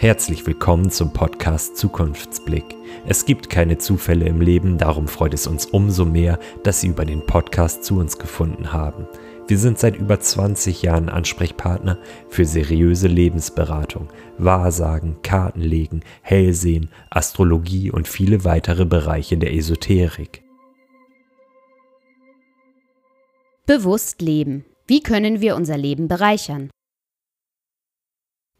Herzlich willkommen zum Podcast Zukunftsblick. Es gibt keine Zufälle im Leben, darum freut es uns umso mehr, dass Sie über den Podcast zu uns gefunden haben. Wir sind seit über 20 Jahren Ansprechpartner für seriöse Lebensberatung, Wahrsagen, Kartenlegen, Hellsehen, Astrologie und viele weitere Bereiche der Esoterik. Bewusst leben. Wie können wir unser Leben bereichern?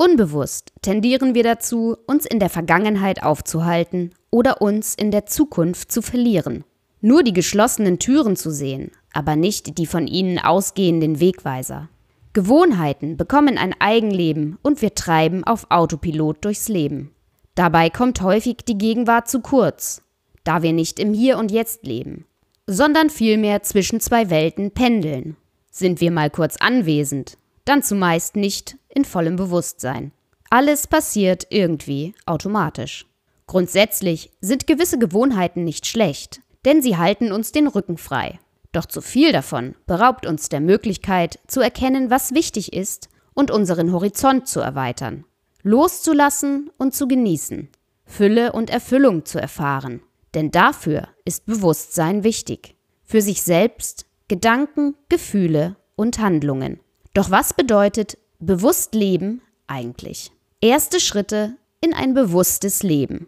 Unbewusst tendieren wir dazu, uns in der Vergangenheit aufzuhalten oder uns in der Zukunft zu verlieren. Nur die geschlossenen Türen zu sehen, aber nicht die von ihnen ausgehenden Wegweiser. Gewohnheiten bekommen ein Eigenleben und wir treiben auf Autopilot durchs Leben. Dabei kommt häufig die Gegenwart zu kurz, da wir nicht im Hier und Jetzt leben, sondern vielmehr zwischen zwei Welten pendeln. Sind wir mal kurz anwesend, dann zumeist nicht in vollem Bewusstsein. Alles passiert irgendwie automatisch. Grundsätzlich sind gewisse Gewohnheiten nicht schlecht, denn sie halten uns den Rücken frei. Doch zu viel davon beraubt uns der Möglichkeit zu erkennen, was wichtig ist und unseren Horizont zu erweitern, loszulassen und zu genießen, Fülle und Erfüllung zu erfahren. Denn dafür ist Bewusstsein wichtig. Für sich selbst, Gedanken, Gefühle und Handlungen. Doch was bedeutet bewusst leben eigentlich? Erste Schritte in ein bewusstes Leben.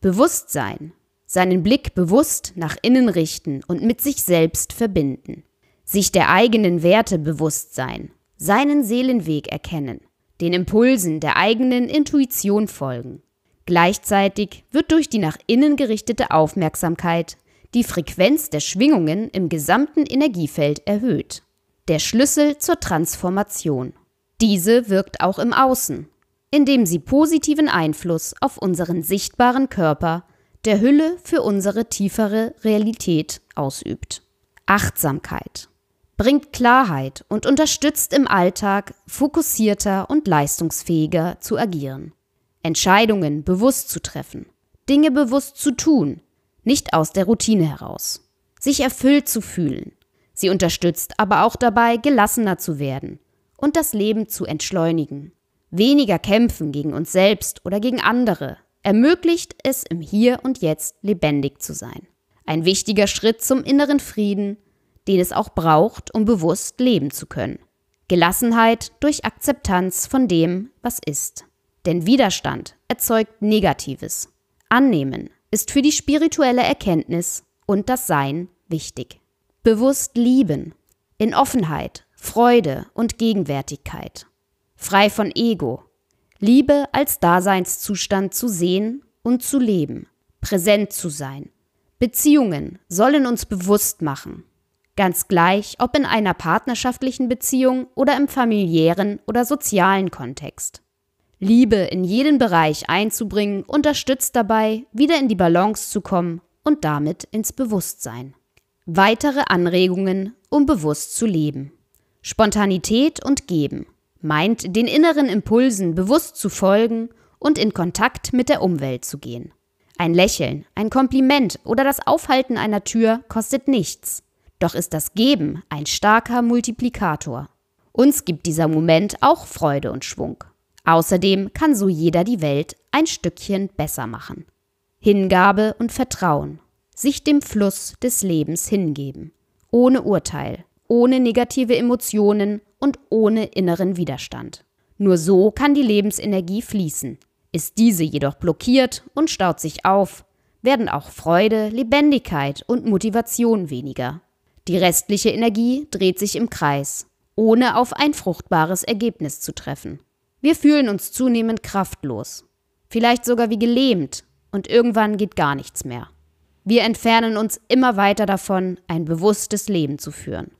Bewusstsein, seinen Blick bewusst nach innen richten und mit sich selbst verbinden. Sich der eigenen Werte bewusst sein, seinen Seelenweg erkennen, den Impulsen der eigenen Intuition folgen. Gleichzeitig wird durch die nach innen gerichtete Aufmerksamkeit die Frequenz der Schwingungen im gesamten Energiefeld erhöht der Schlüssel zur Transformation. Diese wirkt auch im Außen, indem sie positiven Einfluss auf unseren sichtbaren Körper, der Hülle für unsere tiefere Realität ausübt. Achtsamkeit bringt Klarheit und unterstützt im Alltag fokussierter und leistungsfähiger zu agieren. Entscheidungen bewusst zu treffen, Dinge bewusst zu tun, nicht aus der Routine heraus. Sich erfüllt zu fühlen, Sie unterstützt aber auch dabei, gelassener zu werden und das Leben zu entschleunigen. Weniger kämpfen gegen uns selbst oder gegen andere ermöglicht es im Hier und Jetzt lebendig zu sein. Ein wichtiger Schritt zum inneren Frieden, den es auch braucht, um bewusst leben zu können. Gelassenheit durch Akzeptanz von dem, was ist. Denn Widerstand erzeugt Negatives. Annehmen ist für die spirituelle Erkenntnis und das Sein wichtig bewusst lieben, in Offenheit, Freude und Gegenwärtigkeit, frei von Ego, Liebe als Daseinszustand zu sehen und zu leben, präsent zu sein. Beziehungen sollen uns bewusst machen, ganz gleich ob in einer partnerschaftlichen Beziehung oder im familiären oder sozialen Kontext. Liebe in jeden Bereich einzubringen unterstützt dabei, wieder in die Balance zu kommen und damit ins Bewusstsein. Weitere Anregungen, um bewusst zu leben. Spontanität und Geben meint, den inneren Impulsen bewusst zu folgen und in Kontakt mit der Umwelt zu gehen. Ein Lächeln, ein Kompliment oder das Aufhalten einer Tür kostet nichts. Doch ist das Geben ein starker Multiplikator. Uns gibt dieser Moment auch Freude und Schwung. Außerdem kann so jeder die Welt ein Stückchen besser machen. Hingabe und Vertrauen sich dem Fluss des Lebens hingeben, ohne Urteil, ohne negative Emotionen und ohne inneren Widerstand. Nur so kann die Lebensenergie fließen. Ist diese jedoch blockiert und staut sich auf, werden auch Freude, Lebendigkeit und Motivation weniger. Die restliche Energie dreht sich im Kreis, ohne auf ein fruchtbares Ergebnis zu treffen. Wir fühlen uns zunehmend kraftlos, vielleicht sogar wie gelähmt, und irgendwann geht gar nichts mehr. Wir entfernen uns immer weiter davon, ein bewusstes Leben zu führen.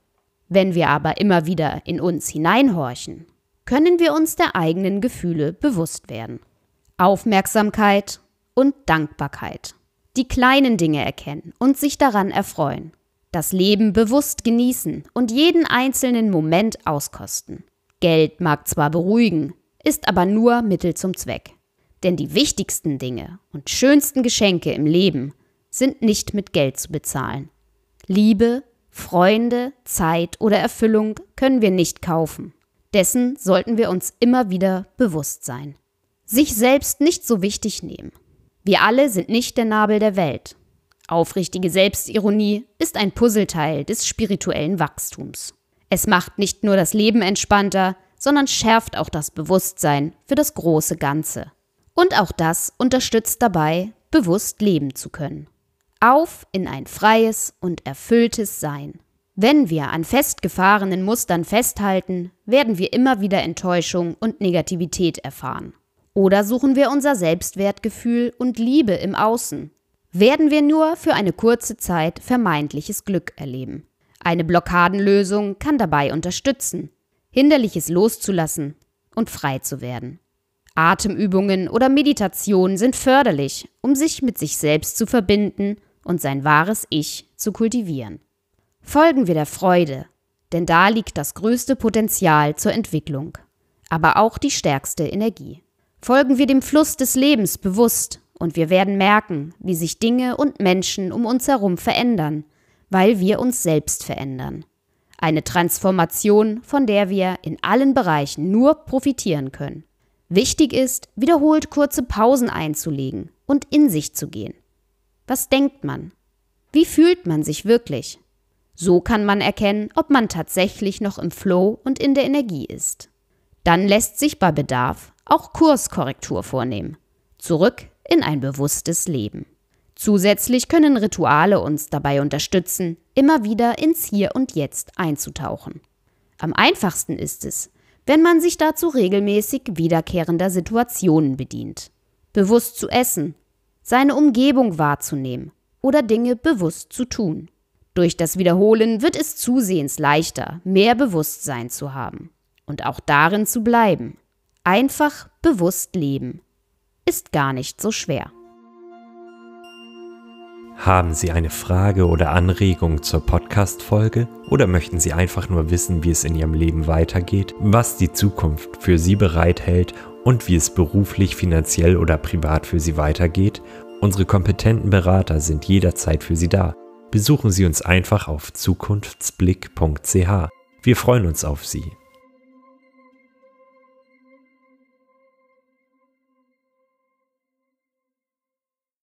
Wenn wir aber immer wieder in uns hineinhorchen, können wir uns der eigenen Gefühle bewusst werden. Aufmerksamkeit und Dankbarkeit. Die kleinen Dinge erkennen und sich daran erfreuen. Das Leben bewusst genießen und jeden einzelnen Moment auskosten. Geld mag zwar beruhigen, ist aber nur Mittel zum Zweck. Denn die wichtigsten Dinge und schönsten Geschenke im Leben sind nicht mit Geld zu bezahlen. Liebe, Freunde, Zeit oder Erfüllung können wir nicht kaufen. Dessen sollten wir uns immer wieder bewusst sein. Sich selbst nicht so wichtig nehmen. Wir alle sind nicht der Nabel der Welt. Aufrichtige Selbstironie ist ein Puzzleteil des spirituellen Wachstums. Es macht nicht nur das Leben entspannter, sondern schärft auch das Bewusstsein für das große Ganze. Und auch das unterstützt dabei, bewusst leben zu können. Auf in ein freies und erfülltes Sein. Wenn wir an festgefahrenen Mustern festhalten, werden wir immer wieder Enttäuschung und Negativität erfahren. Oder suchen wir unser Selbstwertgefühl und Liebe im Außen, werden wir nur für eine kurze Zeit vermeintliches Glück erleben. Eine Blockadenlösung kann dabei unterstützen, Hinderliches loszulassen und frei zu werden. Atemübungen oder Meditation sind förderlich, um sich mit sich selbst zu verbinden und sein wahres Ich zu kultivieren. Folgen wir der Freude, denn da liegt das größte Potenzial zur Entwicklung, aber auch die stärkste Energie. Folgen wir dem Fluss des Lebens bewusst und wir werden merken, wie sich Dinge und Menschen um uns herum verändern, weil wir uns selbst verändern. Eine Transformation, von der wir in allen Bereichen nur profitieren können. Wichtig ist, wiederholt kurze Pausen einzulegen und in sich zu gehen. Was denkt man? Wie fühlt man sich wirklich? So kann man erkennen, ob man tatsächlich noch im Flow und in der Energie ist. Dann lässt sich bei Bedarf auch Kurskorrektur vornehmen. Zurück in ein bewusstes Leben. Zusätzlich können Rituale uns dabei unterstützen, immer wieder ins Hier und Jetzt einzutauchen. Am einfachsten ist es, wenn man sich dazu regelmäßig wiederkehrender Situationen bedient. Bewusst zu essen, seine Umgebung wahrzunehmen oder Dinge bewusst zu tun. Durch das Wiederholen wird es zusehends leichter, mehr Bewusstsein zu haben und auch darin zu bleiben. Einfach bewusst leben ist gar nicht so schwer. Haben Sie eine Frage oder Anregung zur Podcast-Folge oder möchten Sie einfach nur wissen, wie es in Ihrem Leben weitergeht, was die Zukunft für Sie bereithält und wie es beruflich, finanziell oder privat für Sie weitergeht? Unsere kompetenten Berater sind jederzeit für Sie da. Besuchen Sie uns einfach auf zukunftsblick.ch. Wir freuen uns auf Sie.